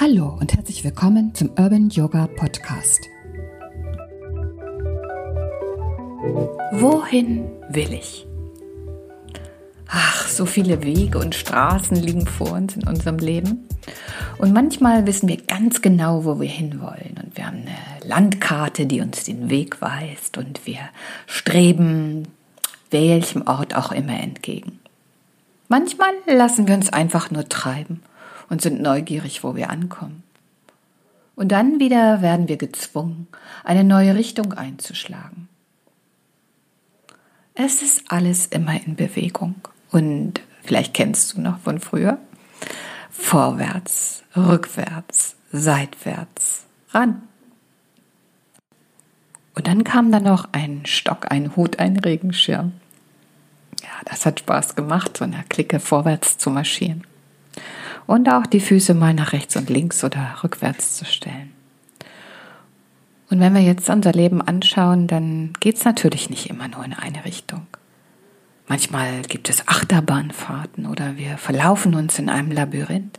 Hallo und herzlich willkommen zum Urban Yoga Podcast. Wohin will ich? Ach, so viele Wege und Straßen liegen vor uns in unserem Leben. Und manchmal wissen wir ganz genau, wo wir hinwollen. Und wir haben eine Landkarte, die uns den Weg weist. Und wir streben welchem Ort auch immer entgegen. Manchmal lassen wir uns einfach nur treiben und sind neugierig, wo wir ankommen. Und dann wieder werden wir gezwungen, eine neue Richtung einzuschlagen. Es ist alles immer in Bewegung. Und vielleicht kennst du noch von früher. Vorwärts, rückwärts, seitwärts, ran. Und dann kam da noch ein Stock, ein Hut, ein Regenschirm. Ja, das hat Spaß gemacht, so eine Clique vorwärts zu marschieren. Und auch die Füße mal nach rechts und links oder rückwärts zu stellen. Und wenn wir jetzt unser Leben anschauen, dann geht es natürlich nicht immer nur in eine Richtung. Manchmal gibt es Achterbahnfahrten oder wir verlaufen uns in einem Labyrinth.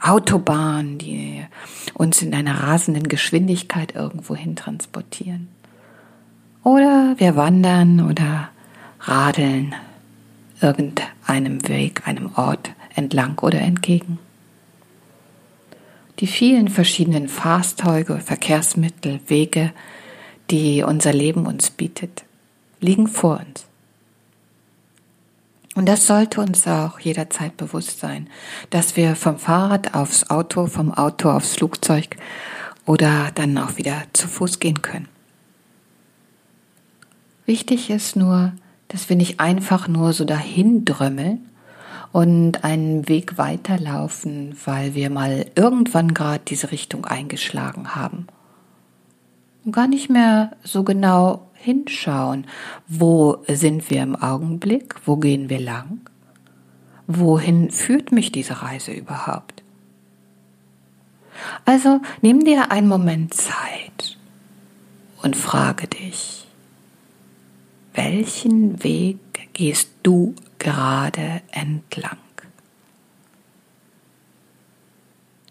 Autobahnen, die uns in einer rasenden Geschwindigkeit irgendwo hin transportieren. Oder wir wandern oder radeln irgendeinem Weg, einem Ort entlang oder entgegen. Die vielen verschiedenen Fahrzeuge, Verkehrsmittel, Wege, die unser Leben uns bietet, liegen vor uns. Und das sollte uns auch jederzeit bewusst sein, dass wir vom Fahrrad aufs Auto, vom Auto aufs Flugzeug oder dann auch wieder zu Fuß gehen können. Wichtig ist nur, dass wir nicht einfach nur so dahin drömmeln und einen Weg weiterlaufen, weil wir mal irgendwann gerade diese Richtung eingeschlagen haben. Und gar nicht mehr so genau hinschauen, wo sind wir im Augenblick, wo gehen wir lang, wohin führt mich diese Reise überhaupt. Also nimm dir einen Moment Zeit und frage dich, welchen Weg gehst du gerade entlang?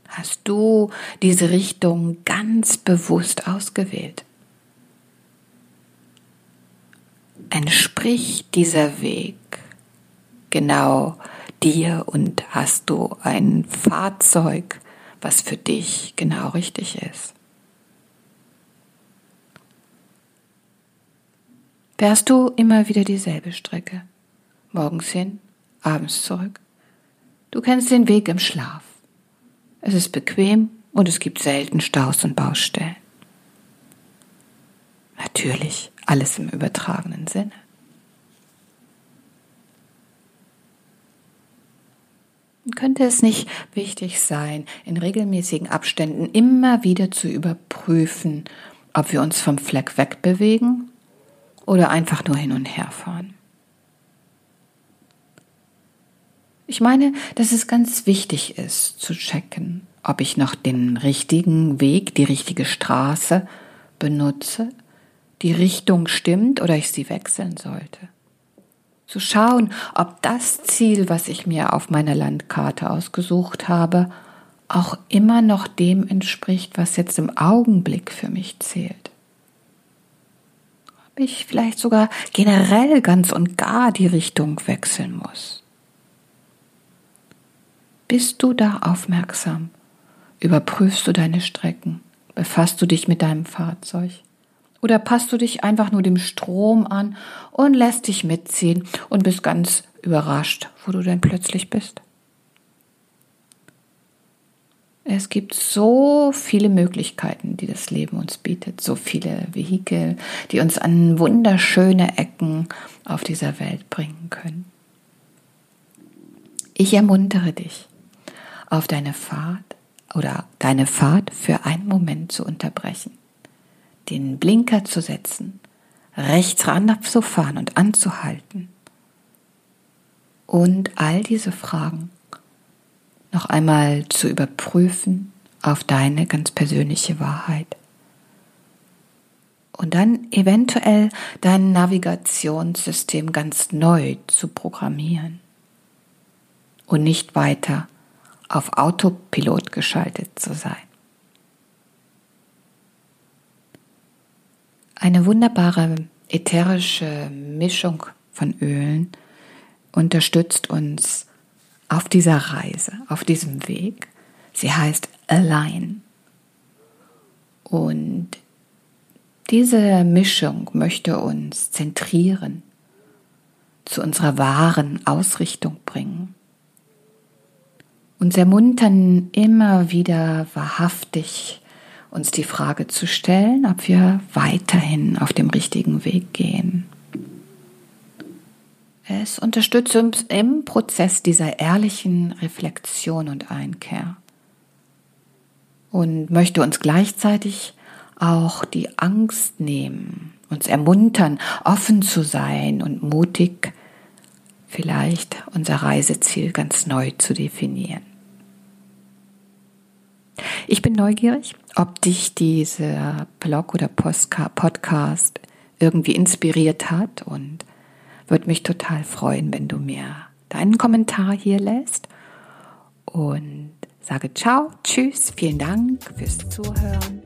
Hast du diese Richtung ganz bewusst ausgewählt? entspricht dieser Weg genau dir und hast du ein Fahrzeug, was für dich genau richtig ist. Fährst du immer wieder dieselbe Strecke? Morgens hin, abends zurück? Du kennst den Weg im Schlaf. Es ist bequem und es gibt selten Staus und Baustellen. Natürlich alles im übertragenen Sinne. Könnte es nicht wichtig sein, in regelmäßigen Abständen immer wieder zu überprüfen, ob wir uns vom Fleck wegbewegen oder einfach nur hin und her fahren? Ich meine, dass es ganz wichtig ist zu checken, ob ich noch den richtigen Weg, die richtige Straße benutze die Richtung stimmt oder ich sie wechseln sollte. Zu schauen, ob das Ziel, was ich mir auf meiner Landkarte ausgesucht habe, auch immer noch dem entspricht, was jetzt im Augenblick für mich zählt. Ob ich vielleicht sogar generell ganz und gar die Richtung wechseln muss. Bist du da aufmerksam? Überprüfst du deine Strecken? Befasst du dich mit deinem Fahrzeug? Oder passt du dich einfach nur dem Strom an und lässt dich mitziehen und bist ganz überrascht, wo du denn plötzlich bist? Es gibt so viele Möglichkeiten, die das Leben uns bietet, so viele Vehikel, die uns an wunderschöne Ecken auf dieser Welt bringen können. Ich ermuntere dich, auf deine Fahrt oder deine Fahrt für einen Moment zu unterbrechen den Blinker zu setzen, rechts ranzufahren und anzuhalten und all diese Fragen noch einmal zu überprüfen auf deine ganz persönliche Wahrheit. Und dann eventuell dein Navigationssystem ganz neu zu programmieren und nicht weiter auf Autopilot geschaltet zu sein. Eine wunderbare ätherische Mischung von Ölen unterstützt uns auf dieser Reise, auf diesem Weg. Sie heißt Align. Und diese Mischung möchte uns zentrieren, zu unserer wahren Ausrichtung bringen. Uns ermuntern, immer wieder wahrhaftig uns die Frage zu stellen, ob wir weiterhin auf dem richtigen Weg gehen. Es unterstützt uns im Prozess dieser ehrlichen Reflexion und Einkehr und möchte uns gleichzeitig auch die Angst nehmen, uns ermuntern, offen zu sein und mutig vielleicht unser Reiseziel ganz neu zu definieren. Ich bin neugierig, ob dich dieser Blog oder Podcast irgendwie inspiriert hat und würde mich total freuen, wenn du mir deinen Kommentar hier lässt und sage ciao, tschüss, vielen Dank fürs Zuhören.